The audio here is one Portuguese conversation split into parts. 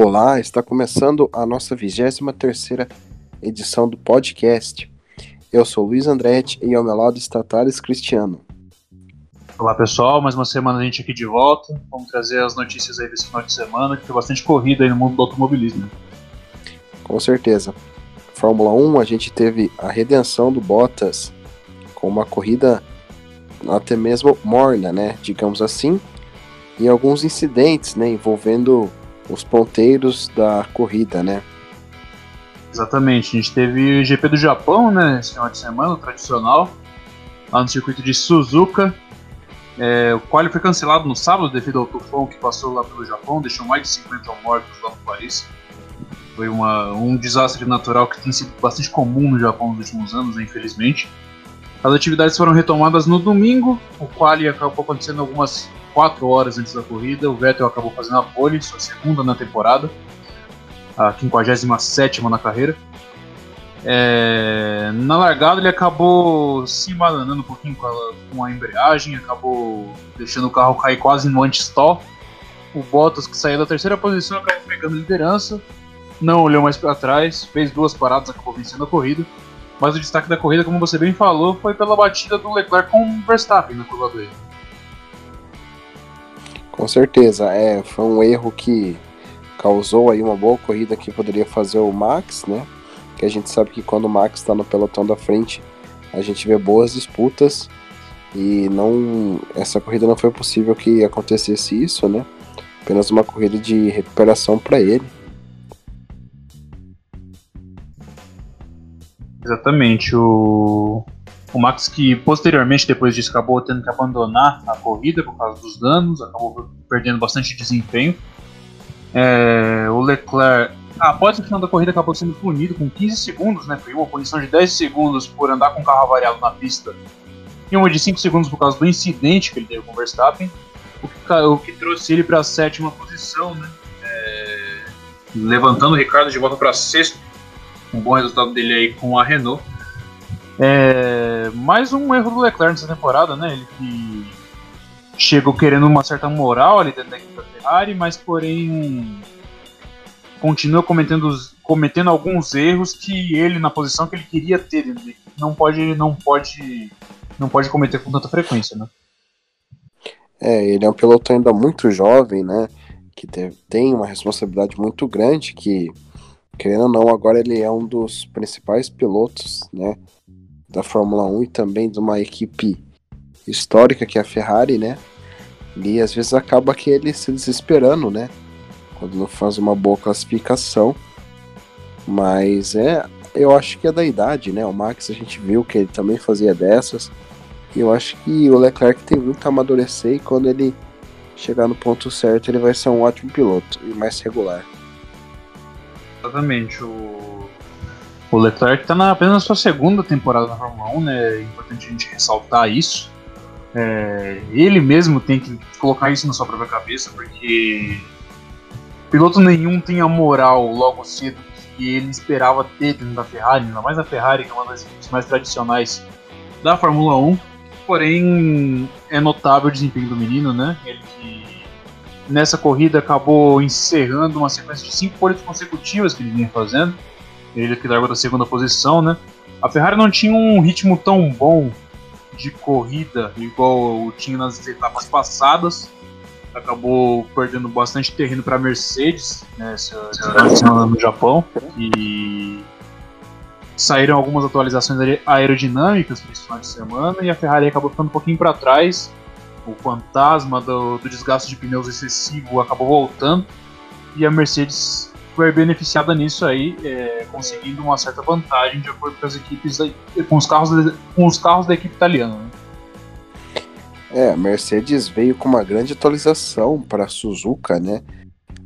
Olá, está começando a nossa 23 edição do podcast. Eu sou Luiz Andretti e ao meu lado está Thales Cristiano. Olá pessoal, mais uma semana a gente aqui de volta. Vamos trazer as notícias aí desse final de semana, que tem bastante corrida aí no mundo do automobilismo. Com certeza. Fórmula 1, a gente teve a redenção do Bottas com uma corrida até mesmo morna, né? Digamos assim, e alguns incidentes, né, envolvendo os ponteiros da corrida, né? Exatamente, a gente teve o GP do Japão, né, esse final de semana, tradicional, lá no circuito de Suzuka. É, o qual foi cancelado no sábado devido ao tufão que passou lá pelo Japão, deixou mais de 50 mortos lá no país. Foi uma, um desastre natural que tem sido bastante comum no Japão nos últimos anos, né, infelizmente. As atividades foram retomadas no domingo, o qual acabou acontecendo algumas 4 horas antes da corrida. O Vettel acabou fazendo a pole, sua segunda na temporada, a 57 na carreira. É, na largada ele acabou se embananando um pouquinho com a, com a, embreagem, acabou deixando o carro cair quase no anti-stall. O Bottas, que saiu da terceira posição, acabou pegando liderança, não olhou mais para trás, fez duas paradas, acabou vencendo a corrida. Mas o destaque da corrida, como você bem falou, foi pela batida do Leclerc com o Verstappen na curva 2. Com certeza, é, foi um erro que causou aí uma boa corrida que poderia fazer o Max, né? Que a gente sabe que quando o Max está no pelotão da frente, a gente vê boas disputas e não essa corrida não foi possível que acontecesse isso, né? Apenas uma corrida de recuperação para ele. Exatamente. O, o Max que posteriormente, depois disso, acabou tendo que abandonar a corrida por causa dos danos, acabou perdendo bastante desempenho. É, o Leclerc, após o final da corrida, acabou sendo punido com 15 segundos, né? Foi uma punição de 10 segundos por andar com o carro avariado na pista e uma de 5 segundos por causa do incidente que ele teve com o Verstappen, o que, o que trouxe ele para a sétima posição, né? É, levantando o Ricardo de volta para sexto um bom resultado dele aí com a Renault. É, mais um erro do Leclerc nessa temporada, né? Ele que chegou querendo uma certa moral ali dentro da equipe da Ferrari, mas porém continua cometendo, cometendo alguns erros que ele na posição que ele queria ter não pode não pode não pode cometer com tanta frequência, né? É, ele é um piloto ainda muito jovem, né? Que tem uma responsabilidade muito grande que querendo ou não, agora ele é um dos principais pilotos, né, da Fórmula 1 e também de uma equipe histórica que é a Ferrari, né? E às vezes acaba que ele se desesperando, né? Quando não faz uma boa classificação. Mas é, eu acho que é da idade, né? O Max a gente viu que ele também fazia dessas. E eu acho que o Leclerc tem muito a amadurecer e quando ele chegar no ponto certo, ele vai ser um ótimo piloto e mais regular. Exatamente. O, o Leclerc está na, apenas na sua segunda temporada na Fórmula 1, né? É importante a gente ressaltar isso. É, ele mesmo tem que colocar isso na sua própria cabeça, porque piloto nenhum tem a moral logo cedo que ele esperava ter dentro da Ferrari, ainda mais a Ferrari, que é uma das equipes mais tradicionais da Fórmula 1. Porém, é notável o desempenho do menino, né? Ele que nessa corrida acabou encerrando uma sequência de cinco pole consecutivas que ele vinha fazendo. Ele que largou da segunda posição, né? A Ferrari não tinha um ritmo tão bom de corrida igual tinha nas etapas passadas. Acabou perdendo bastante terreno para a Mercedes né, no Japão. E saíram algumas atualizações aerodinâmicas para esse final de semana e a Ferrari acabou ficando um pouquinho para trás o fantasma do, do desgaste de pneus excessivo acabou voltando e a Mercedes foi beneficiada nisso aí, é, conseguindo uma certa vantagem de acordo com as equipes com os carros com os carros da equipe italiana. Né? É, a Mercedes veio com uma grande atualização para Suzuka, né?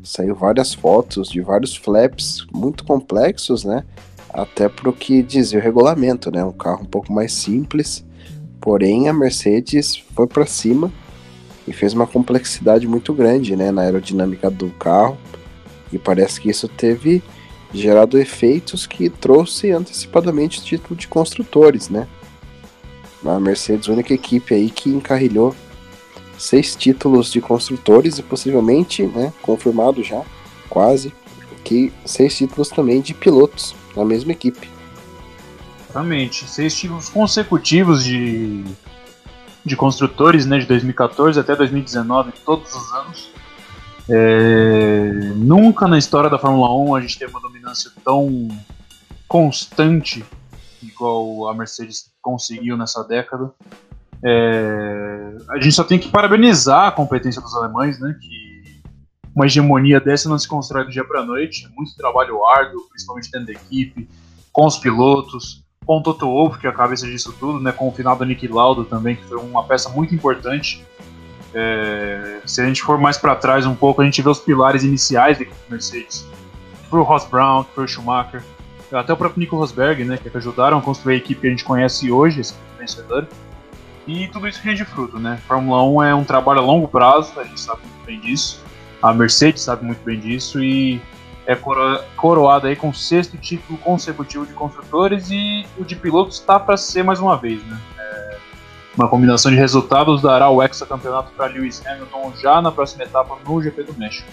Saiu várias fotos de vários flaps muito complexos, né? Até para o que dizia o regulamento, né? Um carro um pouco mais simples Porém, a Mercedes foi para cima e fez uma complexidade muito grande né, na aerodinâmica do carro. E parece que isso teve gerado efeitos que trouxe antecipadamente o título de construtores, né? A Mercedes, única equipe aí que encarrilhou seis títulos de construtores e possivelmente, né, confirmado já, quase, que seis títulos também de pilotos na mesma equipe. Exatamente, seis títulos consecutivos de, de construtores, né, de 2014 até 2019, todos os anos. É, nunca na história da Fórmula 1 a gente teve uma dominância tão constante igual a Mercedes conseguiu nessa década. É, a gente só tem que parabenizar a competência dos alemães, né? Que uma hegemonia dessa não se constrói do dia para noite. É muito trabalho árduo, principalmente dentro da equipe, com os pilotos, com o Toto Wolff, que é a cabeça disso tudo, né? Com o final do Nick Lauda também, que foi uma peça muito importante. É, se a gente for mais para trás um pouco, a gente vê os pilares iniciais da Mercedes. Que foi o Ross Brown, que foi o Schumacher, até o próprio Nico Rosberg, né? Que ajudaram a construir a equipe que a gente conhece hoje, esse vencedor. E tudo isso rende fruto, né? Fórmula 1 é um trabalho a longo prazo, a gente sabe muito bem disso. A Mercedes sabe muito bem disso e é coro coroada aí com o sexto título consecutivo de construtores e o de pilotos está para ser mais uma vez, né? Uma combinação de resultados dará o hexacampeonato para Lewis Hamilton já na próxima etapa no GP do México.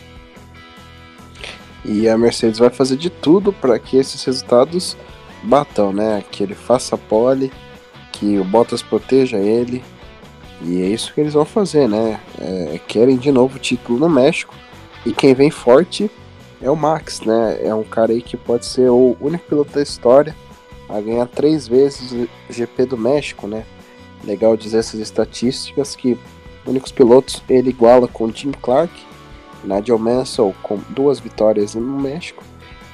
E a Mercedes vai fazer de tudo para que esses resultados batam, né? Que ele faça pole, que o Bottas proteja ele. E é isso que eles vão fazer, né? É, querem de novo o título no México. E quem vem forte é o Max, né? É um cara aí que pode ser o único piloto da história a ganhar três vezes o GP do México, né? Legal dizer essas estatísticas que únicos pilotos ele iguala com Jim Clark, Nigel Mansell com duas vitórias no México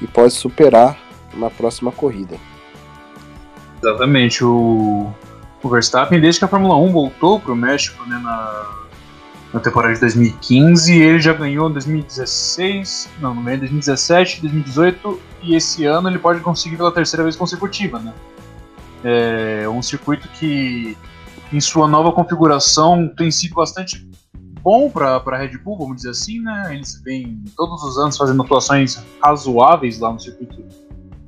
e pode superar na próxima corrida. Exatamente. O, o Verstappen, desde que a Fórmula 1 voltou para o México né, na, na temporada de 2015, ele já ganhou em 2016, não, no meio de 2017, 2018 e esse ano ele pode conseguir pela terceira vez consecutiva. Né? É um circuito que, em sua nova configuração, tem sido bastante bom para a Red Bull, vamos dizer assim, né? Eles vêm todos os anos fazendo atuações razoáveis lá no circuito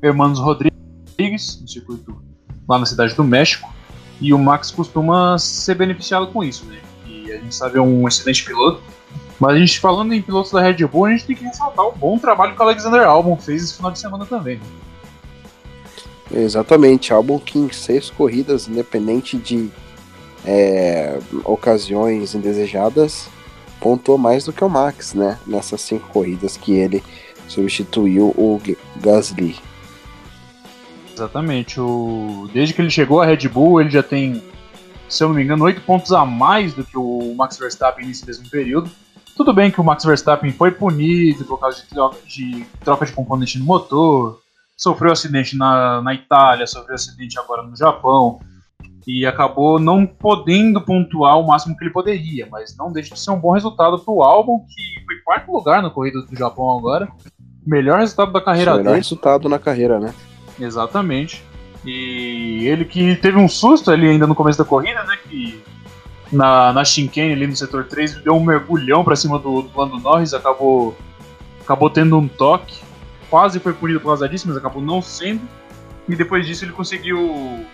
Hermanos Rodrigues, no circuito lá na cidade do México, e o Max costuma ser beneficiado com isso, né? E a gente sabe é um excelente piloto. Mas a gente falando em pilotos da Red Bull, a gente tem que ressaltar o bom trabalho que o Alexander Albon fez esse final de semana também. Né? Exatamente, Albon que em seis corridas, independente de é, ocasiões indesejadas, pontuou mais do que o Max, né? Nessas cinco corridas que ele substituiu o Gasly. Exatamente. O... Desde que ele chegou à Red Bull, ele já tem, se eu não me engano, oito pontos a mais do que o Max Verstappen nesse mesmo período. Tudo bem que o Max Verstappen foi punido por causa de troca de, troca de componente no motor, sofreu acidente na, na Itália, sofreu acidente agora no Japão, e acabou não podendo pontuar o máximo que ele poderia, mas não deixa de ser um bom resultado para o álbum, que foi quarto lugar na corrida do Japão agora. Melhor resultado da carreira melhor dele. resultado na carreira, né? Exatamente. E ele que teve um susto ali ainda no começo da corrida, né? Que na, na chicane ali no setor 3 deu um mergulhão para cima do, do Lando Norris, acabou, acabou tendo um toque. Quase foi punido por causa disso, mas acabou não sendo. E depois disso ele conseguiu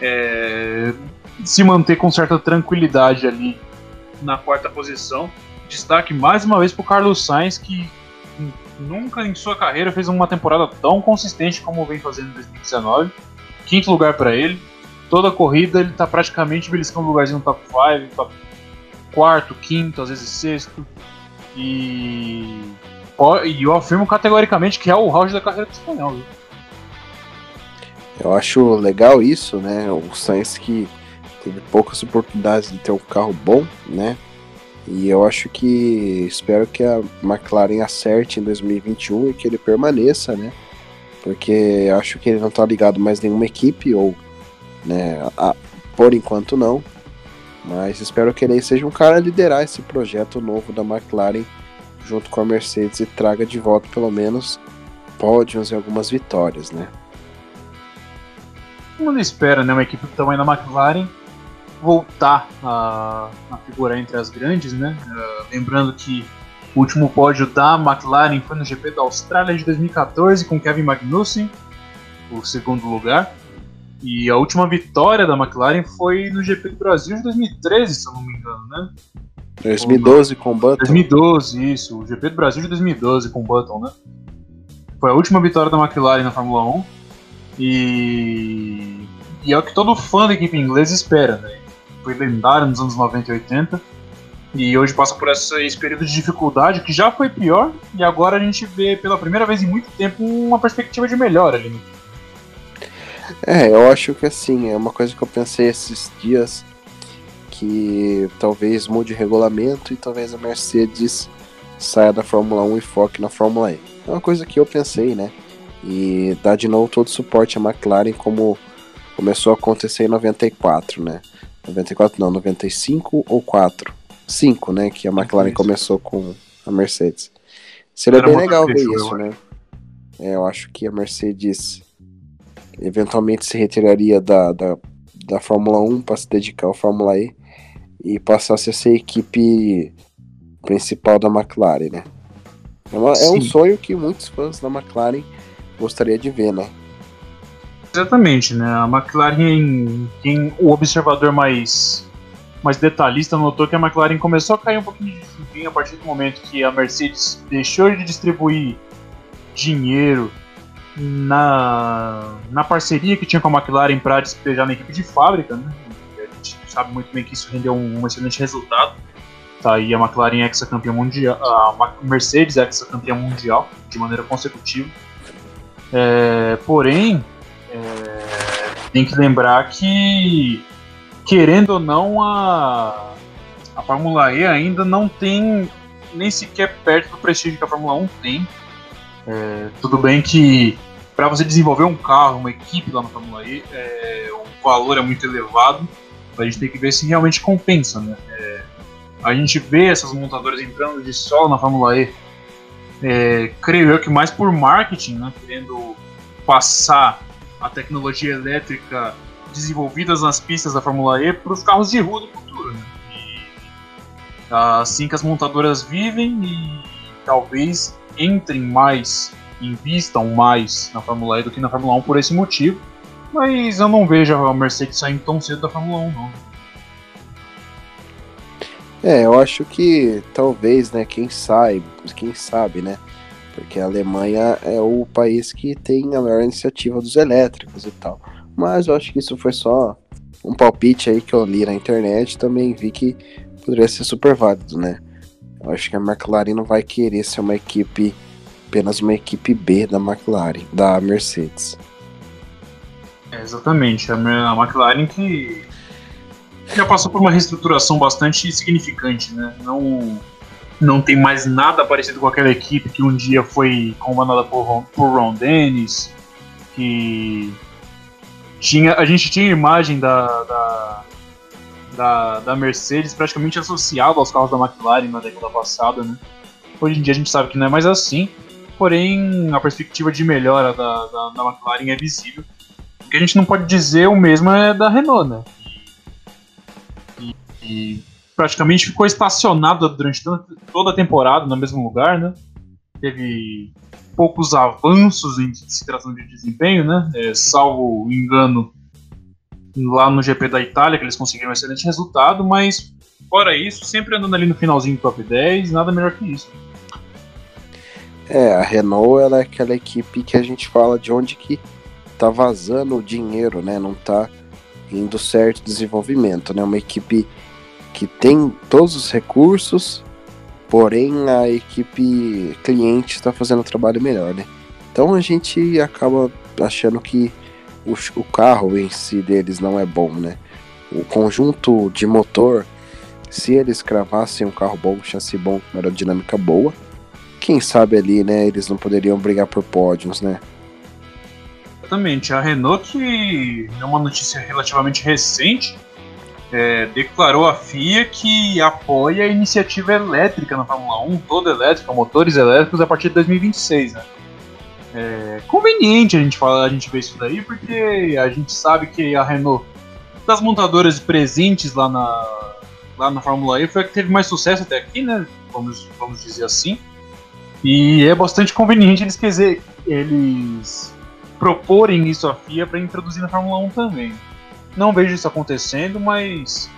é, se manter com certa tranquilidade ali na quarta posição. Destaque mais uma vez para o Carlos Sainz, que nunca em sua carreira fez uma temporada tão consistente como vem fazendo em 2019. Quinto lugar para ele. Toda corrida ele está praticamente beliscando um lugarzinho no top 5, top quarto, quinto, às vezes sexto. E, e eu afirmo categoricamente que é o auge da carreira do espanhol. Viu? Eu acho legal isso, né? O Sainz que teve poucas oportunidades de ter um carro bom, né? E eu acho que espero que a McLaren acerte em 2021 e que ele permaneça, né? Porque acho que ele não tá ligado mais nenhuma equipe, ou, né, a, por enquanto não. Mas espero que ele seja um cara a liderar esse projeto novo da McLaren junto com a Mercedes e traga de volta pelo menos pódios e algumas vitórias, né? Todo mundo espera, né, uma equipe do tamanho da McLaren voltar a, a figurar entre as grandes, né? Uh, lembrando que o último pódio da McLaren foi no GP da Austrália de 2014 com Kevin Magnussen, o segundo lugar. E a última vitória da McLaren foi no GP do Brasil de 2013, se eu não me engano, né? 2012 com Button. 2012, isso. O GP do Brasil de 2012 com Button, né? Foi a última vitória da McLaren na Fórmula 1 e, e é o que todo fã da equipe inglesa espera, né? Foi lendário nos anos 90 e 80 e hoje passa por esse período de dificuldade que já foi pior e agora a gente vê pela primeira vez em muito tempo uma perspectiva de melhora ali. É, eu acho que assim, é uma coisa que eu pensei esses dias que talvez mude o regulamento e talvez a Mercedes saia da Fórmula 1 e foque na Fórmula E. É uma coisa que eu pensei, né? E dá de novo todo o suporte à McLaren como começou a acontecer em 94, né? 94 não, 95 ou 4? 5, né? Que a McLaren começou com a Mercedes. Seria bem legal ver isso, né? É, eu acho que a Mercedes eventualmente se retiraria da, da, da Fórmula 1 para se dedicar à Fórmula E e passasse a ser a equipe principal da McLaren, né? É, uma, é, um sonho que muitos fãs da McLaren gostaria de ver, né? Exatamente, né? A McLaren, quem o observador mais mais detalhista notou que a McLaren começou a cair um pouquinho de desempenho a partir do momento que a Mercedes deixou de distribuir dinheiro na, na parceria que tinha com a McLaren para despejar na equipe de fábrica, né? sabe muito bem que isso rendeu um, um excelente resultado. Tá aí a McLaren ex-campeã mundial, a Mercedes ex-campeã mundial de maneira consecutiva. É, porém, é, tem que lembrar que, querendo ou não, a, a Fórmula E ainda não tem nem sequer perto do prestígio que a Fórmula 1 tem. É, tudo bem que para você desenvolver um carro, uma equipe lá na Fórmula E, é, o valor é muito elevado. A gente tem que ver se realmente compensa, né? É, a gente vê essas montadoras entrando de solo na Fórmula E, é, creio eu que mais por marketing, né? Querendo passar a tecnologia elétrica desenvolvidas nas pistas da Fórmula E para os carros de rua do futuro, né? E, assim que as montadoras vivem e talvez entrem mais, invistam mais na Fórmula E do que na Fórmula 1 por esse motivo. Mas eu não vejo a Mercedes saindo tão cedo da Fórmula 1, não. É, eu acho que talvez, né, quem sabe, quem sabe, né? Porque a Alemanha é o país que tem a maior iniciativa dos elétricos e tal. Mas eu acho que isso foi só um palpite aí que eu li na internet também vi que poderia ser super válido, né? Eu acho que a McLaren não vai querer ser uma equipe, apenas uma equipe B da McLaren, da Mercedes. É, exatamente. A, McLaren que já passou por uma reestruturação bastante significante, né? Não, não tem mais nada parecido com aquela equipe que um dia foi comandada por, por Ron Dennis, que tinha, a gente tinha imagem da, da, da, da, Mercedes praticamente associada aos carros da McLaren na década passada, né? Hoje em dia a gente sabe que não é mais assim, porém a perspectiva de melhora da, da, da McLaren é visível que a gente não pode dizer o mesmo é da Renault, né? E, e praticamente ficou estacionado durante toda a temporada no mesmo lugar, né? Teve poucos avanços em tratando de desempenho, né? É, salvo engano lá no GP da Itália, que eles conseguiram um excelente resultado, mas fora isso, sempre andando ali no finalzinho do top 10, nada melhor que isso. É, a Renault ela é aquela equipe que a gente fala de onde que tá vazando o dinheiro, né? Não tá indo certo desenvolvimento, né? Uma equipe que tem todos os recursos, porém a equipe cliente está fazendo o trabalho melhor, né? Então a gente acaba achando que o, o carro em si deles não é bom, né? O conjunto de motor, se eles cravassem um carro bom, um chassi bom, uma aerodinâmica boa, quem sabe ali, né, eles não poderiam brigar por pódios, né? Exatamente. A Renault, que é uma notícia relativamente recente, é, declarou à FIA que apoia a iniciativa elétrica na Fórmula 1, toda elétrica, motores elétricos, a partir de 2026. Né? É conveniente a gente falar, a gente ver isso daí, porque a gente sabe que a Renault, das montadoras presentes lá na, lá na Fórmula E, foi a que teve mais sucesso até aqui, né? Vamos, vamos dizer assim. E é bastante conveniente eles, dizer, eles proporem isso à FIA para introduzir na Fórmula 1 também. Não vejo isso acontecendo, mas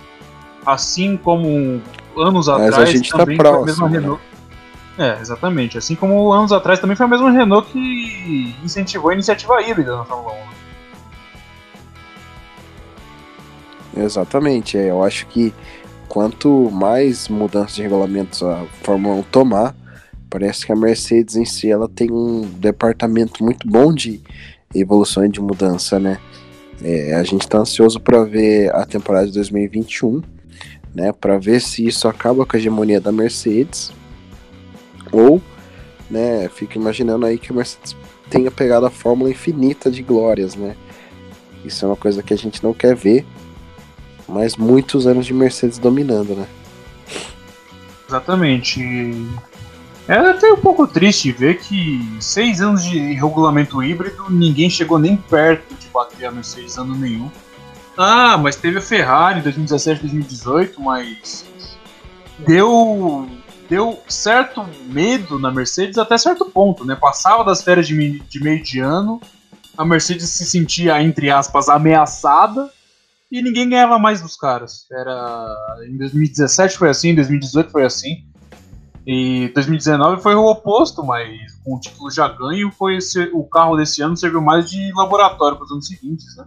assim como anos mas atrás, a gente tá também tá próximo, a mesma Renault. É, exatamente. Assim como anos atrás também foi a mesma Renault que incentivou a iniciativa híbrida na Fórmula 1. Exatamente. É, eu acho que quanto mais mudanças de regulamentos a Fórmula 1 tomar, parece que a Mercedes em si ela tem um departamento muito bom de evolução e de mudança, né? É, a gente está ansioso para ver a temporada de 2021, né? Para ver se isso acaba com a hegemonia da Mercedes ou, né? Fica imaginando aí que a Mercedes tenha pegado a fórmula infinita de glórias, né? Isso é uma coisa que a gente não quer ver, mas muitos anos de Mercedes dominando, né? Exatamente. É até um pouco triste ver que seis anos de regulamento híbrido, ninguém chegou nem perto de bater a Mercedes ano nenhum. Ah, mas teve a Ferrari em 2017, 2018, mas deu deu certo medo na Mercedes até certo ponto, né? Passava das férias de, de meio de ano, a Mercedes se sentia, entre aspas, ameaçada e ninguém ganhava mais dos caras. Era em 2017 foi assim, em 2018 foi assim. E 2019 foi o oposto, mas com o título já ganho, foi esse, o carro desse ano serviu mais de laboratório para os anos seguintes, né?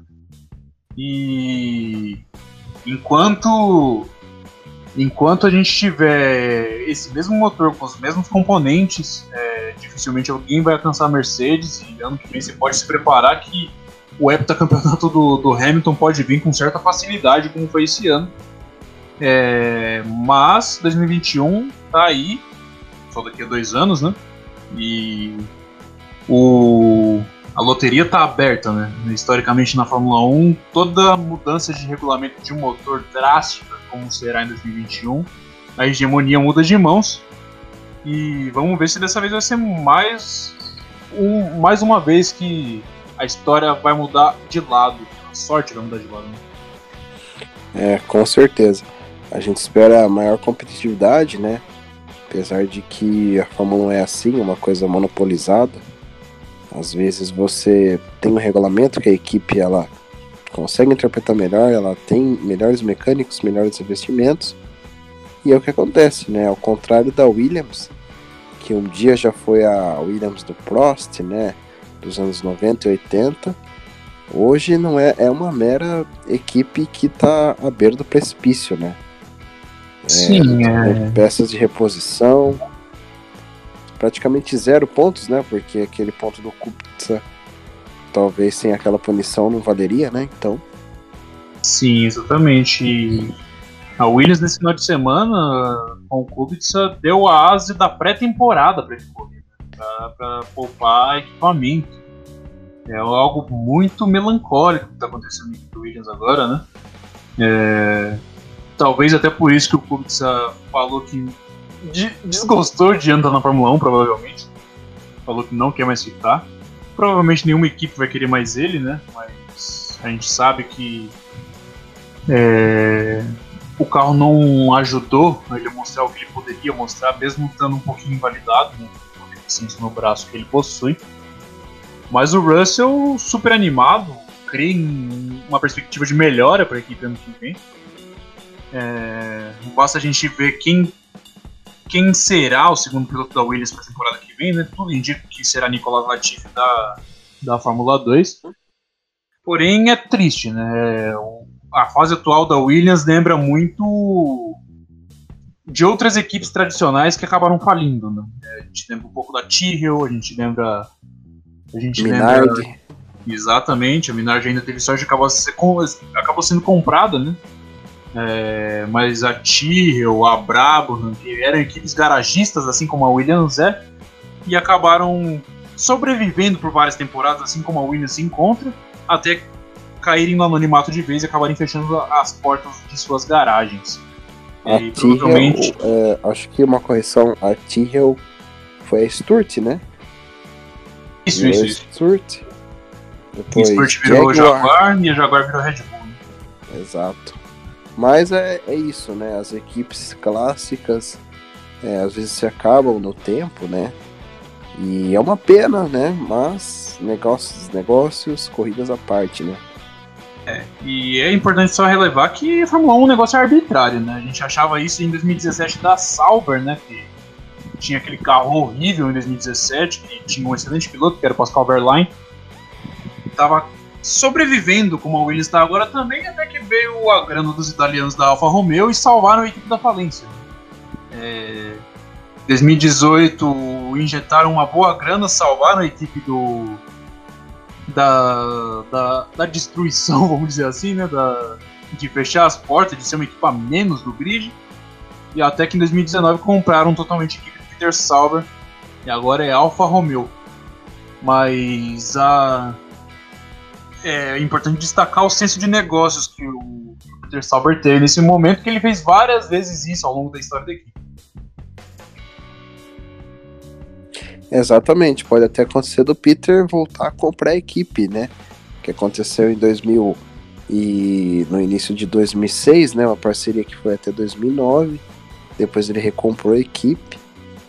E enquanto enquanto a gente tiver esse mesmo motor com os mesmos componentes, é, dificilmente alguém vai alcançar a Mercedes e ano que vem você pode se preparar que o heptacampeonato do, do Hamilton pode vir com certa facilidade, como foi esse ano. É, mas 2021 tá aí, só daqui a dois anos, né? E o, a loteria tá aberta, né? Historicamente na Fórmula 1, toda mudança de regulamento de um motor drástica, como será em 2021, a hegemonia muda de mãos. E vamos ver se dessa vez vai ser mais, um, mais uma vez que a história vai mudar de lado. A sorte vai mudar de lado. Né? É, com certeza. A gente espera maior competitividade, né? Apesar de que a Fórmula 1 é assim, uma coisa monopolizada. Às vezes você tem um regulamento que a equipe ela consegue interpretar melhor, ela tem melhores mecânicos, melhores investimentos. E é o que acontece, né? Ao contrário da Williams, que um dia já foi a Williams do Prost, né? Dos anos 90 e 80. Hoje não é, é uma mera equipe que está à beira do precipício, né? Sim, é... Peças de reposição. Praticamente zero pontos, né? Porque aquele ponto do Kubica, talvez sem aquela punição não valeria, né? Então. Sim, exatamente. a Williams nesse final de semana, com o Kubica, deu a asa da pré-temporada para ele correr, né? para poupar equipamento. É algo muito melancólico que está acontecendo com o Williams agora, né? É, Talvez até por isso que o Kubica falou que desgostou de andar na Fórmula 1, provavelmente. Falou que não quer mais ficar. Provavelmente nenhuma equipe vai querer mais ele, né? Mas a gente sabe que é, o carro não ajudou a ele mostrar o que ele poderia mostrar, mesmo estando um pouquinho invalidado, né? Com a deficiência no braço que ele possui. Mas o Russell, super animado, crê em uma perspectiva de melhora para a equipe ano que vem. É, basta a gente ver quem, quem será o segundo piloto da Williams para a temporada que vem, né? Tudo indica que será Nicolas Latifi da, da Fórmula 2. Porém, é triste, né? A fase atual da Williams lembra muito de outras equipes tradicionais que acabaram falindo, né? É, a gente lembra um pouco da Tyrrell, a gente lembra. A gente Minardi. lembra. Exatamente, a Minardi ainda teve sorte de acabar, acabou sendo comprada, né? É, mas a Tyrrell, a Brabham, que eram equipes garagistas, assim como a Williams é, e acabaram sobrevivendo por várias temporadas, assim como a Williams se encontra, até caírem no anonimato de vez e acabarem fechando as portas de suas garagens. A e, Tyrrell, provavelmente... é, acho que uma correção, a Tyrrell foi a Sturt, né? Isso, isso, isso. Sturt. Depois, Sturt virou Jaguar. Jaguar e a Jaguar virou Red Bull. Né? Exato. Mas é, é isso, né? As equipes clássicas é, às vezes se acabam no tempo, né? E é uma pena, né? Mas negócios, negócios, corridas à parte, né? É, e é importante só relevar que a Fórmula 1 é um negócio arbitrário, né? A gente achava isso em 2017 da Sauber, né? Que tinha aquele carro horrível em 2017, que tinha um excelente piloto, que era o Pascal Verlaine. Tava sobrevivendo como a Williams está agora também, até que veio a grana dos italianos da Alfa Romeo e salvaram a equipe da falência. É, 2018 injetaram uma boa grana, salvaram a equipe do da, da, da destruição, vamos dizer assim, né, da, de fechar as portas, de ser uma equipe a menos do grid. E até que em 2019 compraram totalmente a equipe do Peter Sauber e agora é Alfa Romeo. Mas a é importante destacar o senso de negócios que o Peter Sauber teve nesse momento, que ele fez várias vezes isso ao longo da história da equipe. Exatamente, pode até acontecer do Peter voltar a comprar a equipe, né? Que aconteceu em 2000 e no início de 2006, né? Uma parceria que foi até 2009. Depois ele recomprou a equipe.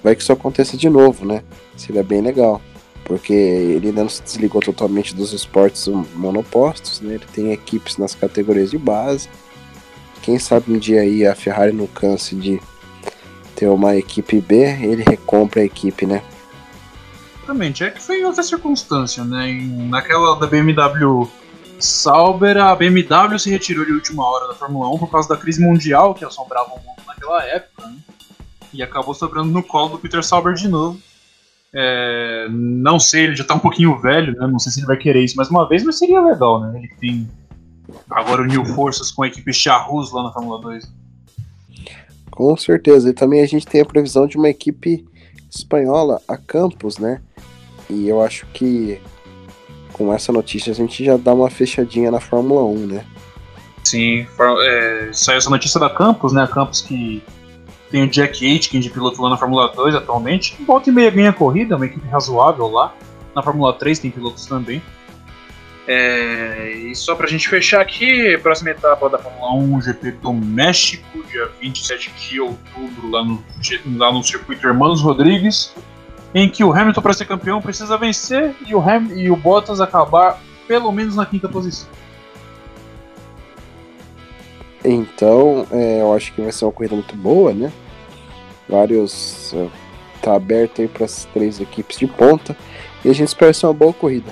Vai que isso aconteça de novo, né? Seria bem legal porque ele ainda não se desligou totalmente dos esportes monopostos, né? Ele tem equipes nas categorias de base. Quem sabe um dia aí a Ferrari não canse de ter uma equipe B, ele recompra a equipe, né? Exatamente, é que foi em outra circunstância, né? Naquela da BMW Sauber, a BMW se retirou de última hora da Fórmula 1 por causa da crise mundial que assombrava o mundo naquela época, né? E acabou sobrando no colo do Peter Sauber de novo é, não sei, ele já tá um pouquinho velho, né? Não sei se ele vai querer isso mais uma vez, mas seria legal, né? Ele tem agora uniu forças com a equipe Charrus lá na Fórmula 2. Com certeza. E também a gente tem a previsão de uma equipe espanhola, a Campos, né? E eu acho que com essa notícia a gente já dá uma fechadinha na Fórmula 1, né? Sim, é, saiu essa notícia da Campos, né? A Campos que tem o Jack Aitken de piloto lá na Fórmula 2 atualmente. Volta e meia ganha corrida, uma equipe razoável lá. Na Fórmula 3 tem pilotos também. É, e só pra gente fechar aqui, próxima etapa da Fórmula 1, GP do México, dia 27 de outubro, lá no, lá no circuito Hermanos Rodrigues, em que o Hamilton, para ser campeão, precisa vencer e o, Ham, e o Bottas acabar pelo menos na quinta posição. Então, é, eu acho que vai ser uma corrida muito boa, né? Vários. Uh, tá aberto aí para as três equipes de ponta. E a gente espera ser uma boa corrida.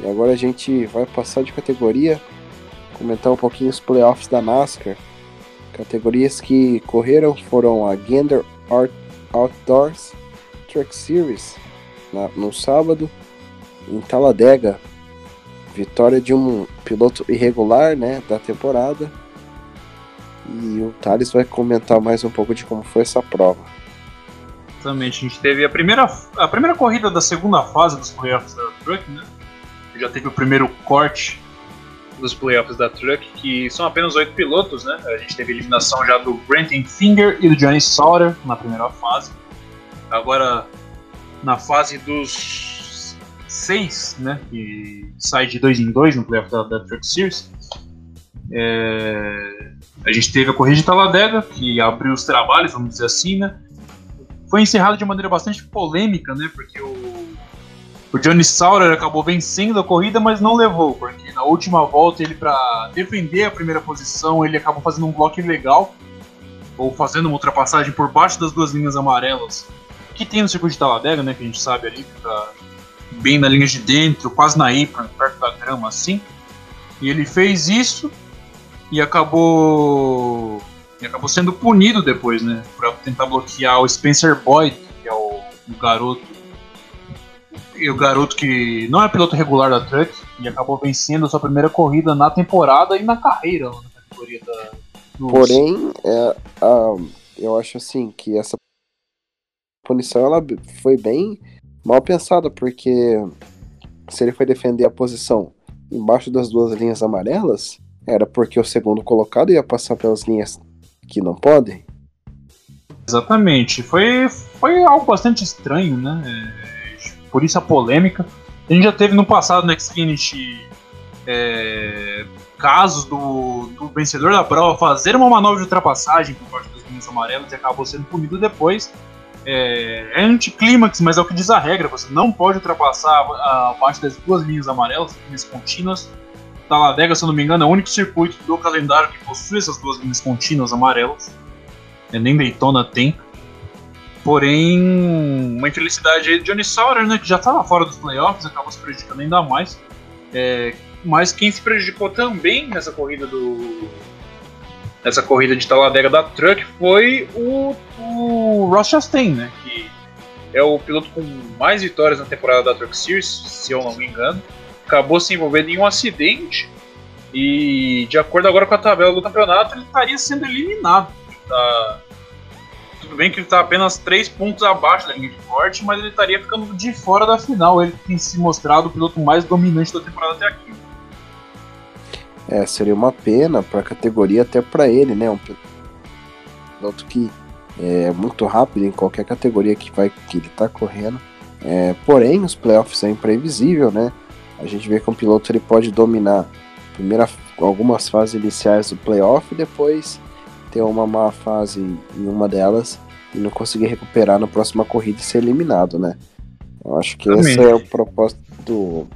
E agora a gente vai passar de categoria, comentar um pouquinho os playoffs da NASCAR. Categorias que correram foram a Gander Outdoors Truck Series na, no sábado, em Talladega. Vitória de um piloto irregular né, da temporada e o Thales vai comentar mais um pouco de como foi essa prova. Exatamente, a gente teve a primeira, a primeira corrida da segunda fase dos playoffs da Truck, né? Já teve o primeiro corte dos playoffs da Truck, que são apenas oito pilotos, né? A gente teve a eliminação já do Brenton Finger e do Johnny Sauter na primeira fase. Agora, na fase dos seis, né? Que sai de dois em dois no playoff da, da Truck Series. É, a gente teve a corrida de Taladega, que abriu os trabalhos, vamos dizer assim, né? Foi encerrado de maneira bastante polêmica, né? Porque o, o Johnny Sauer acabou vencendo a corrida, mas não levou, porque na última volta ele, para defender a primeira posição, ele acabou fazendo um bloco ilegal, ou fazendo uma ultrapassagem por baixo das duas linhas amarelas que tem no circuito de Taladega, né? Que a gente sabe ali, fica bem na linha de dentro, quase na apron, perto da grama, assim. E ele fez isso e acabou e acabou sendo punido depois, né, para tentar bloquear o Spencer Boyd, que é o, o, garoto e o garoto que não é piloto regular da Truck e acabou vencendo a sua primeira corrida na temporada e na carreira na categoria da dos... Porém, é, eu acho assim que essa punição ela foi bem mal pensada, porque se ele foi defender a posição embaixo das duas linhas amarelas, era porque o segundo colocado ia passar pelas linhas que não podem? Exatamente. Foi, foi algo bastante estranho, né? É, por isso a polêmica. A gente já teve no passado no Xfinity é, casos do, do, vencedor da prova fazer uma manobra de ultrapassagem por parte das linhas amarelas e acabou sendo punido depois. É, é anticlímax, mas é o que diz a regra. Você não pode ultrapassar abaixo das duas linhas amarelas, linhas contínuas, Talladega, se eu não me engano, é o único circuito do calendário que possui essas duas linhas contínuas amarelas. É, nem Daytona tem. porém, uma infelicidade aí de Johnny Sauer, né, que já estava fora dos playoffs, acabou se prejudicando ainda mais. É, mas quem se prejudicou também nessa corrida do. Nessa corrida de Taladega da Truck foi o, o Ross Chastain, né? Que é o piloto com mais vitórias na temporada da Truck Series, se eu não me engano. Acabou se envolvendo em um acidente e, de acordo agora com a tabela do campeonato, ele estaria sendo eliminado. Tá... Tudo bem que ele está apenas 3 pontos abaixo da linha de corte, mas ele estaria ficando de fora da final. Ele tem se mostrado o piloto mais dominante da temporada até aqui. É, seria uma pena para a categoria, até para ele, né? Um piloto que é muito rápido em qualquer categoria que, vai, que ele está correndo. É, porém, os playoffs é imprevisível, né? A gente vê que um piloto ele pode dominar primeira, algumas fases iniciais do playoff e depois ter uma má fase em uma delas e não conseguir recuperar na próxima corrida e ser eliminado, né? Eu acho que Também. esse é o propósito do,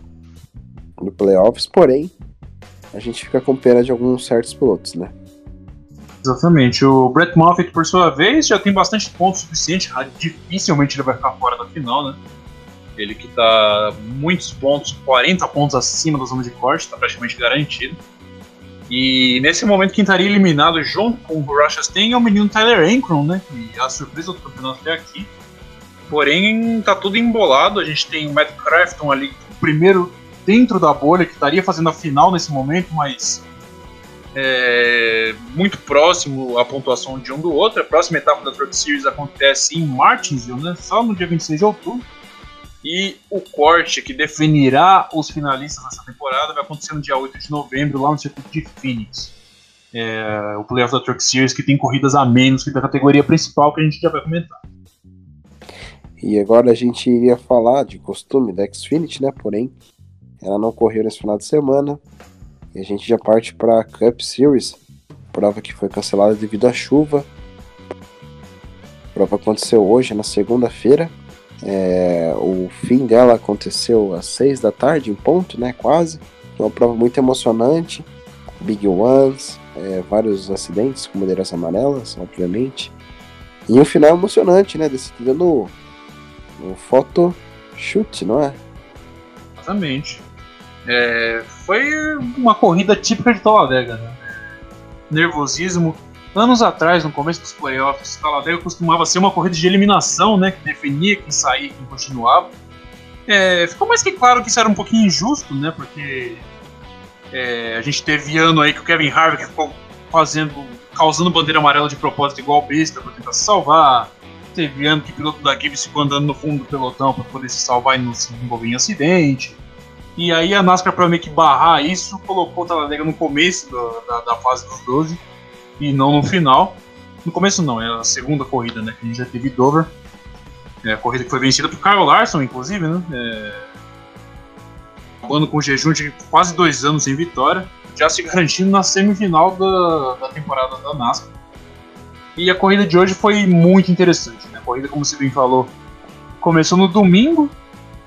do playoffs, porém a gente fica com pena de alguns certos pilotos, né? Exatamente. O Brett Moffitt, por sua vez, já tem bastante pontos suficientes. Dificilmente ele vai ficar fora da final, né? Ele que tá muitos pontos, 40 pontos acima da zona de corte, está praticamente garantido. E nesse momento quem estaria eliminado junto com o tem é o menino Tyler Ankron, né? Que é a surpresa do campeonato até aqui. Porém, tá tudo embolado. A gente tem o Matt Crafton ali, o primeiro dentro da bolha, que estaria fazendo a final nesse momento, mas é, muito próximo a pontuação de um do outro. A próxima etapa da Truck Series acontece em Martinsville, né? Só no dia 26 de outubro. E o corte que definirá os finalistas dessa temporada vai acontecer no dia 8 de novembro, lá no circuito de Phoenix. É, o playoff da Truck Series, que tem corridas a menos que da categoria principal, que a gente já vai comentar. E agora a gente iria falar de costume da Xfinity, né? Porém, ela não correu nesse final de semana. E a gente já parte para a Cup Series, prova que foi cancelada devido à chuva. A prova aconteceu hoje, na segunda-feira. É, o fim dela aconteceu às seis da tarde, em ponto, né? Quase. Foi uma prova muito emocionante. Big Ones, é, vários acidentes com bandeiras amarelas, obviamente. E um final emocionante, né? Decidido no, no photo shoot, não é? Exatamente. É, foi uma corrida típica de Talladega, né? Nervosismo, Anos atrás, no começo dos playoffs, Talladega costumava ser uma corrida de eliminação, né? Que definia quem saía quem continuava. É, ficou mais que claro que isso era um pouquinho injusto, né? Porque é, a gente teve ano aí que o Kevin Harvick ficou fazendo, causando bandeira amarela de propósito igual besta para tentar se salvar. Teve ano que o piloto da Gibbs ficou andando no fundo do pelotão para poder se salvar e não se envolver em acidente. E aí a NASCAR, para meio que barrar isso, colocou o Talladega no começo do, da, da fase dos 12 e não no final. No começo não, é a segunda corrida, né? Que a gente já teve Dover. É, a corrida que foi vencida por Kyle Larson, inclusive, né? É, acabando com um jejum de quase dois anos sem vitória, já se garantindo na semifinal da, da temporada da NASCAR. E a corrida de hoje foi muito interessante. Né? A corrida, como você bem falou, começou no domingo.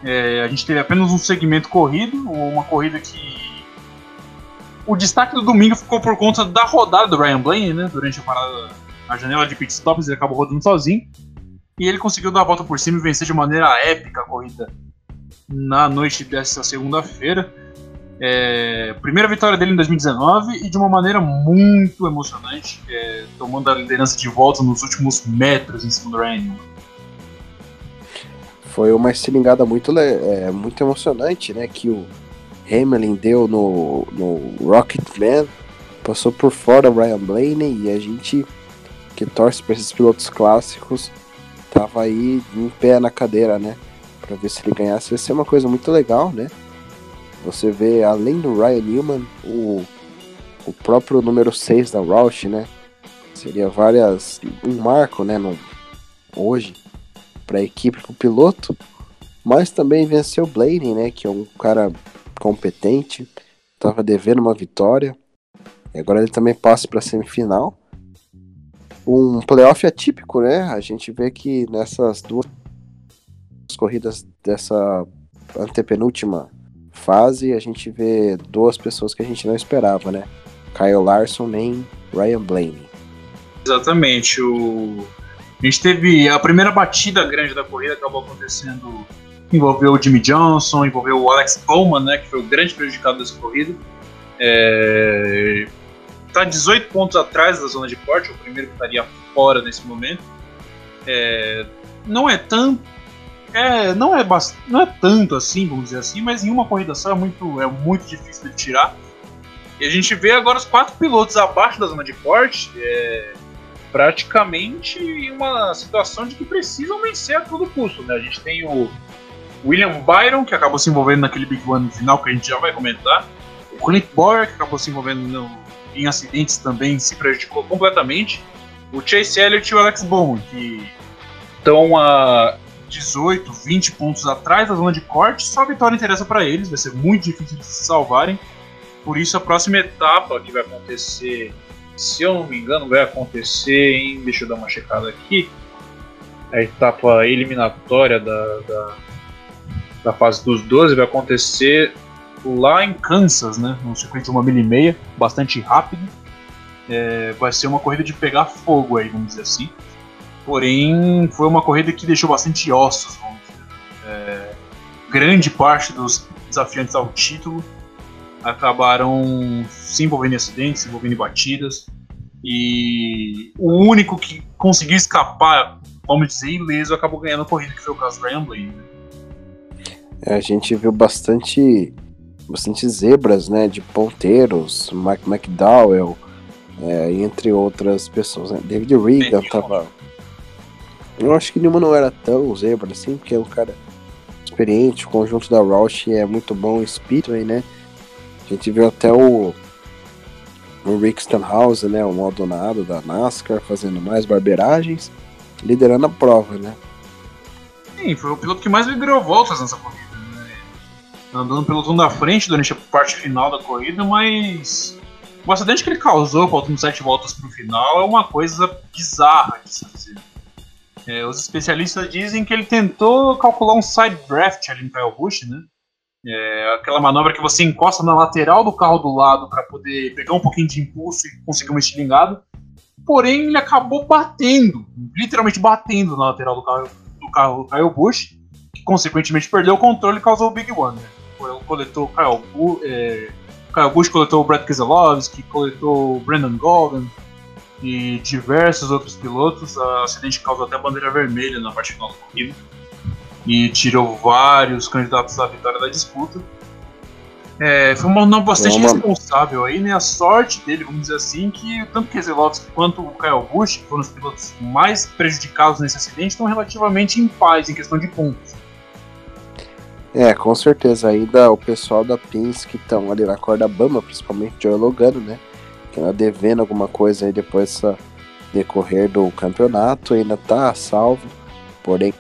É, a gente teve apenas um segmento corrido, uma corrida que o destaque do domingo ficou por conta da rodada do Ryan Blaney, né? Durante a parada, a janela de pitstops, ele acabou rodando sozinho. E ele conseguiu dar a volta por cima e vencer de maneira épica a corrida na noite dessa segunda-feira. É, primeira vitória dele em 2019 e de uma maneira muito emocionante, é, tomando a liderança de volta nos últimos metros em cima do Ryan. Foi uma estilingada muito, é, muito emocionante, né? Que o, Hamlin deu no, no Rocketman, passou por fora o Ryan Blaney e a gente que torce para esses pilotos clássicos tava aí em pé na cadeira, né? Para ver se ele ganhasse. Ia ser uma coisa muito legal, né? Você vê, além do Ryan Newman, o, o próprio número 6 da Roush, né? Seria várias. um marco, né? No, hoje, para a equipe, para o piloto. Mas também venceu o Blaney, né? Que é um cara competente, estava devendo uma vitória. E agora ele também passa para a semifinal. Um playoff atípico, né? A gente vê que nessas duas corridas dessa antepenúltima fase, a gente vê duas pessoas que a gente não esperava, né? Kyle Larson nem Ryan Blaney. Exatamente. O A gente teve a primeira batida grande da corrida, acabou acontecendo, envolveu o Jimmy Johnson, envolveu o Alex Bowman, né, que foi o grande prejudicado dessa corrida. É, tá 18 pontos atrás da zona de corte, o primeiro que estaria fora nesse momento. É, não é tanto. É, não, é não é tanto assim, vamos dizer assim, mas em uma corrida só é muito, é muito difícil de tirar. E a gente vê agora os quatro pilotos abaixo da zona de corte, é, praticamente em uma situação de que precisam vencer a todo custo. Né? A gente tem o William Byron, que acabou se envolvendo naquele Big One final, que a gente já vai comentar. O Clint Boyer, que acabou se envolvendo no, em acidentes também, se prejudicou completamente. O Chase Elliott e o Alex Bowman, que estão a 18, 20 pontos atrás da zona de corte, só a vitória interessa para eles, vai ser muito difícil de se salvarem. Por isso, a próxima etapa que vai acontecer, se eu não me engano, vai acontecer em. Deixa eu dar uma checada aqui. A etapa eliminatória da, da, da fase dos 12 vai acontecer lá em Kansas, né? Num circuito de uma milha e meia, bastante rápido. É, vai ser uma corrida de pegar fogo aí, vamos dizer assim. Porém, foi uma corrida que deixou bastante ossos, vamos dizer. É, grande parte dos desafiantes ao título acabaram se envolvendo em acidentes, se envolvendo em batidas. E o único que conseguiu escapar, vamos dizer, ileso, acabou ganhando a corrida, que foi o caso do Ryan Blaney. É, a gente viu bastante bastante zebras, né, de ponteiros, Mike McDowell, é, entre outras pessoas. Né? David Regan tava. Eu acho que nenhuma não era tão zebra assim, porque é um cara experiente, o conjunto da Roush é muito bom em Speedway, né? A gente viu até o, o Rick Stanhauser, né, o Maldonado da NASCAR, fazendo mais barberagens, liderando a prova, né? Sim, foi o piloto que mais liderou voltas nessa corrida andando pelo turno da frente durante a parte final da corrida, mas o acidente que ele causou, faltando sete voltas para o final, é uma coisa bizarra de se dizer. É, os especialistas dizem que ele tentou calcular um side draft ali no Kyle Busch, né? É, aquela manobra que você encosta na lateral do carro do lado para poder pegar um pouquinho de impulso e conseguir uma estilingada. Porém, ele acabou batendo, literalmente batendo na lateral do carro do, carro Kyle Busch, que consequentemente perdeu o controle e causou o Big One. Né? Coletou Kyle, é, Kyle Busch coletou o Brad Keselowski, coletou o Brandon Golden e diversos outros pilotos. O acidente causou até bandeira vermelha na parte final da corrida e tirou vários candidatos à vitória da disputa. É, foi uma manobra bastante uma... responsável aí, né? A sorte dele, vamos dizer assim, que tanto o Keselowski quanto o Kyle Busch, que foram os pilotos mais prejudicados nesse acidente, estão relativamente em paz em questão de pontos. É, com certeza. Ainda o pessoal da Pins que estão ali na corda bamba, principalmente Joe Logano, né? Que ela devendo alguma coisa aí depois dessa decorrer do campeonato, ainda tá salvo, porém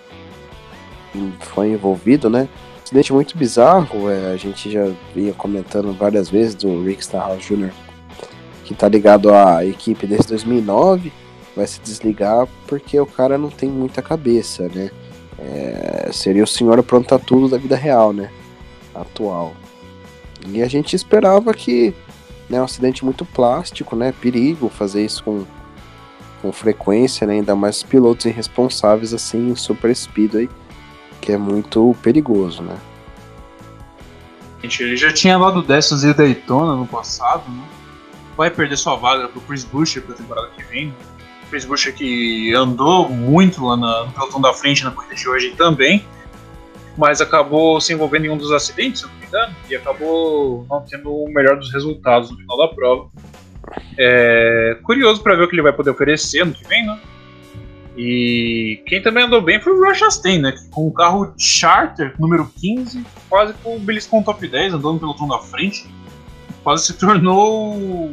foi envolvido, né? Acidente muito bizarro, é, a gente já vinha comentando várias vezes do Rick Starhouse Jr., que tá ligado à equipe desde 2009, vai se desligar porque o cara não tem muita cabeça, né? É, seria o senhor pronto a tudo da vida real, né? Atual. E a gente esperava que, né, um acidente muito plástico, né? Perigo fazer isso com, com frequência, né? Ainda mais pilotos irresponsáveis assim, super speedway, que é muito perigoso, né? Ele já tinha lá do Dessas e Daytona no passado, né? Vai perder sua vaga pro Chris Buescher pra temporada que vem. Chris Buescher que andou muito lá na, no pelotão da frente na corrida de hoje também, mas acabou se envolvendo em um dos acidentes, se não me engano, e acabou não tendo o melhor dos resultados no final da prova. É curioso para ver o que ele vai poder oferecer no que vem, né? E quem também andou bem foi o Chastain, né? Com o carro Charter número 15, quase com o beliscou top 10, andando pelo pelotão da frente quase se tornou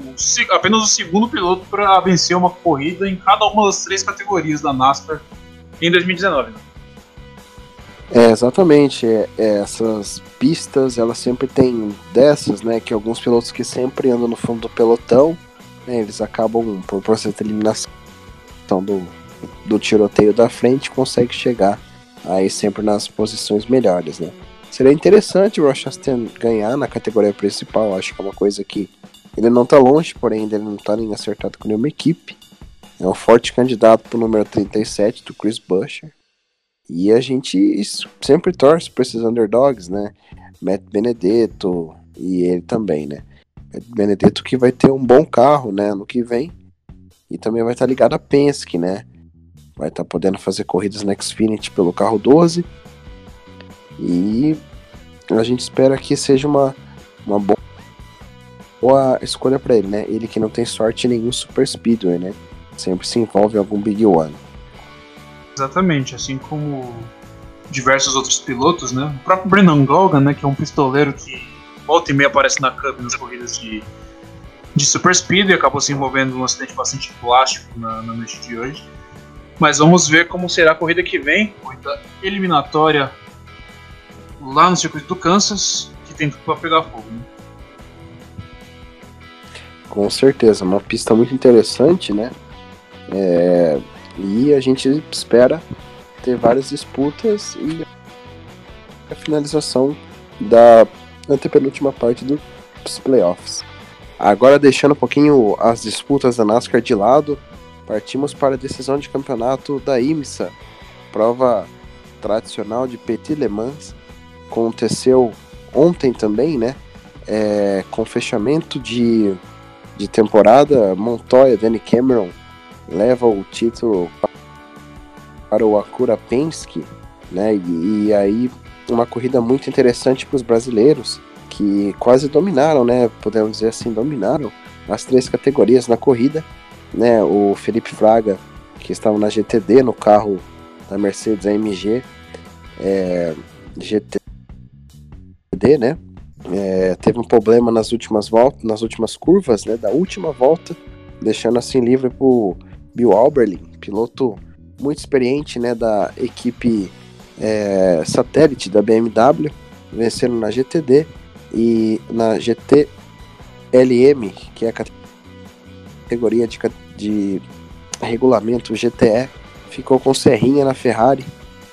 apenas o segundo piloto para vencer uma corrida em cada uma das três categorias da NASCAR em 2019. Né? É, exatamente. É, é, essas pistas, elas sempre têm dessas, né? Que alguns pilotos que sempre andam no fundo do pelotão, né, eles acabam, por processo de eliminação do, do tiroteio da frente, conseguem chegar aí sempre nas posições melhores, né? Seria interessante o Rochester ganhar na categoria principal. Acho que é uma coisa que ele não tá longe, porém ele não tá nem acertado com nenhuma equipe. é um forte candidato para o número 37 do Chris Buescher. E a gente sempre torce para esses underdogs, né? Matt Benedetto e ele também, né? Matt Benedetto que vai ter um bom carro, né? No que vem. E também vai estar ligado a Penske, né? Vai estar podendo fazer corridas na Xfinity pelo carro 12. E a gente espera que seja uma, uma boa escolha para ele, né? Ele que não tem sorte em nenhum Super Speedway, né? Sempre se envolve em algum Big One. Exatamente, assim como diversos outros pilotos, né? O próprio Brennan Gogan, né, que é um pistoleiro que volta e meia aparece na Cup nas corridas de, de Super Speed e acabou se envolvendo num acidente bastante plástico na, na noite de hoje. Mas vamos ver como será a corrida que vem, corrida eliminatória lá no circuito do Kansas, que tem tudo para pegar fogo. Né? Com certeza, uma pista muito interessante, né? É, e a gente espera ter várias disputas e a finalização da antepenúltima parte dos playoffs. Agora deixando um pouquinho as disputas da NASCAR de lado, partimos para a decisão de campeonato da IMSA, prova tradicional de Petit Le Mans, aconteceu ontem também, né? É, com fechamento de, de temporada, Montoya, Danny Cameron leva o título para o Acura Penske, né? E, e aí uma corrida muito interessante para os brasileiros que quase dominaram, né? Podemos dizer assim, dominaram as três categorias na corrida, né? O Felipe Fraga que estava na GTD no carro da Mercedes AMG é, GTD, né? É, teve um problema nas últimas voltas, nas últimas curvas, né? Da última volta, deixando assim livre para Bill Alberlin, piloto muito experiente né, da equipe é, satélite da BMW, vencendo na GTD e na GTLM, que é a categoria de, de regulamento GTE, ficou com Serrinha na Ferrari,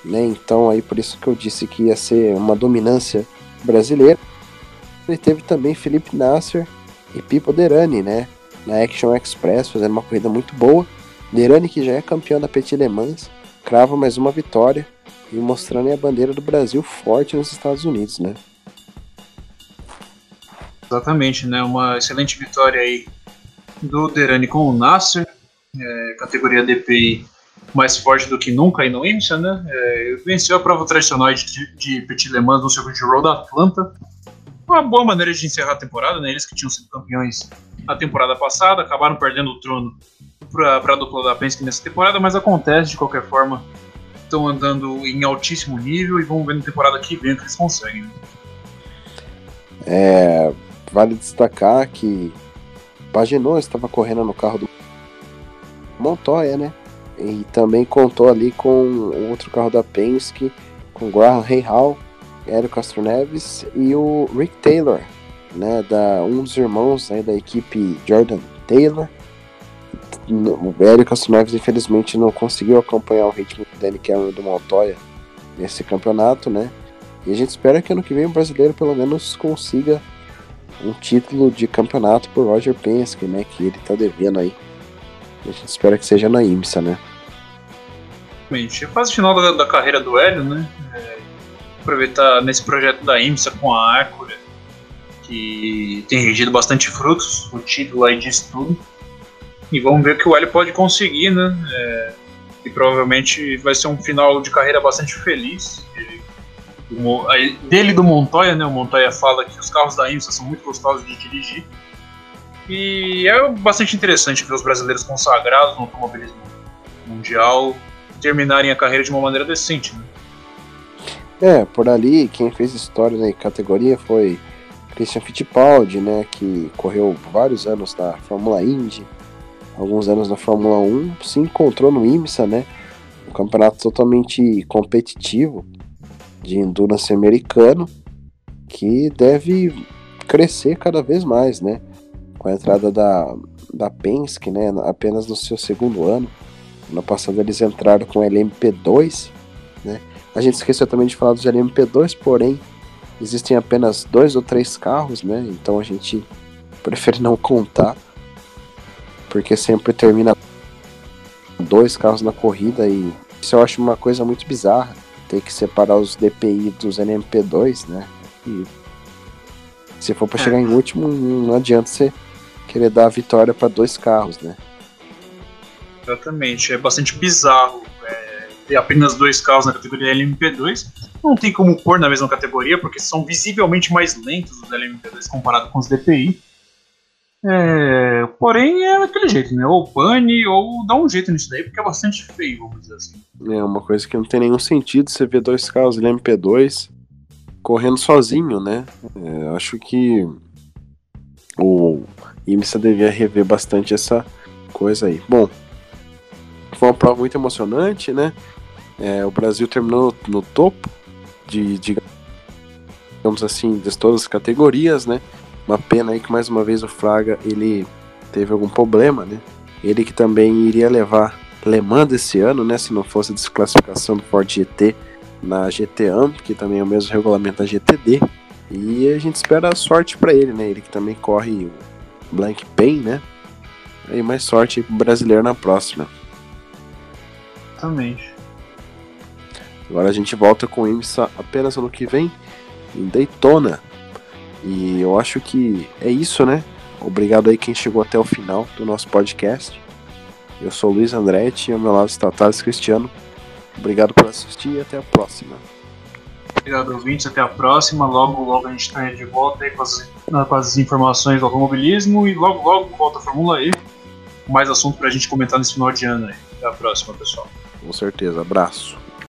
né? Então aí por isso que eu disse que ia ser uma dominância brasileira. Ele teve também Felipe Nasser e Pipo Derani, né? Na Action Express, fazendo uma corrida muito boa. Derani, que já é campeão da Petit Le Mans, crava mais uma vitória e mostrando a bandeira do Brasil forte nos Estados Unidos, né? Exatamente, né? Uma excelente vitória aí do Derani com o Nasser, é, categoria DPI mais forte do que nunca aí no IMSA, né? É, venceu a prova tradicional de, de Petit Le Mans no circuito de Road Atlanta. Uma boa maneira de encerrar a temporada, né? Eles que tinham sido campeões na temporada passada, acabaram perdendo o trono para a dupla da Penske nessa temporada, mas acontece de qualquer forma. Estão andando em altíssimo nível e vamos ver na temporada que vem o que eles conseguem. Né? É, vale destacar que Paginou estava correndo no carro do Montoya, né? E também contou ali com outro carro da Penske, com Graham Hall, Hélio Castro Neves e o Rick Taylor, né? Da, um dos irmãos né, da equipe Jordan Taylor o Hélio Castro Neves infelizmente não conseguiu acompanhar o ritmo do Danny Cameron do Montoya nesse campeonato, né? E a gente espera que ano que vem o brasileiro pelo menos consiga um título de campeonato por Roger Penske, né? Que ele tá devendo aí. A gente espera que seja na IMSA, né? Realmente, é quase final da, da, carreira do Hélio, né? É, aproveitar nesse projeto da IMSA com a Acura, que tem rendido bastante frutos, o título aí diz tudo. E vamos ver o que o L pode conseguir, né? É, e provavelmente vai ser um final de carreira bastante feliz. Ele, o, dele do Montoya, né? O Montoya fala que os carros da IMSA são muito gostosos de dirigir. E é bastante interessante ver os brasileiros consagrados no automobilismo mundial terminarem a carreira de uma maneira decente, né? É, por ali quem fez história na categoria foi Christian Fittipaldi, né, que correu vários anos na Fórmula Indy, alguns anos na Fórmula 1, se encontrou no IMSA, né? Um campeonato totalmente competitivo de endurance americano que deve crescer cada vez mais, né? Com a entrada da, da Penske, né? Apenas no seu segundo ano. No passado eles entraram com LMP2, né? A gente esqueceu também de falar dos LMP2, porém existem apenas dois ou três carros, né? Então a gente prefere não contar porque sempre termina dois carros na corrida e isso eu acho uma coisa muito bizarra. Ter que separar os DPI dos LMP2, né? E se for para é. chegar em último, não adianta você querer dar a vitória para dois carros, né? Exatamente, é bastante bizarro é, ter apenas dois carros na categoria LMP2. Não tem como pôr na mesma categoria, porque são visivelmente mais lentos os LMP2 comparado com os DPI. É, porém, é aquele jeito, né? Ou pane ou dá um jeito nisso daí, porque é bastante feio, vamos dizer assim. É uma coisa que não tem nenhum sentido você ver dois carros de MP2 correndo sozinho, né? É, acho que o IMSA devia rever bastante essa coisa aí. Bom, foi uma prova muito emocionante, né? É, o Brasil terminou no, topo de, de, digamos assim, de todas as categorias, né? Uma pena aí que mais uma vez o Fraga ele teve algum problema, né? Ele que também iria levar Le Mans esse ano, né? Se não fosse a desclassificação do Ford GT na GT que também é o mesmo regulamento da GTD. E a gente espera sorte para ele, né? Ele que também corre Blank Pain, né? E mais sorte pro brasileiro na próxima. Exatamente. Agora a gente volta com o IMSA apenas ano que vem em Daytona. E eu acho que é isso, né? Obrigado aí quem chegou até o final do nosso podcast. Eu sou o Luiz Andretti e ao meu lado está Thales Cristiano. Obrigado por assistir e até a próxima. Obrigado, ouvintes. Até a próxima. Logo, logo a gente está de volta com as, com as informações do automobilismo e logo, logo volta a Fórmula E. Mais assunto para a gente comentar nesse final de ano aí. Até a próxima, pessoal. Com certeza. Abraço.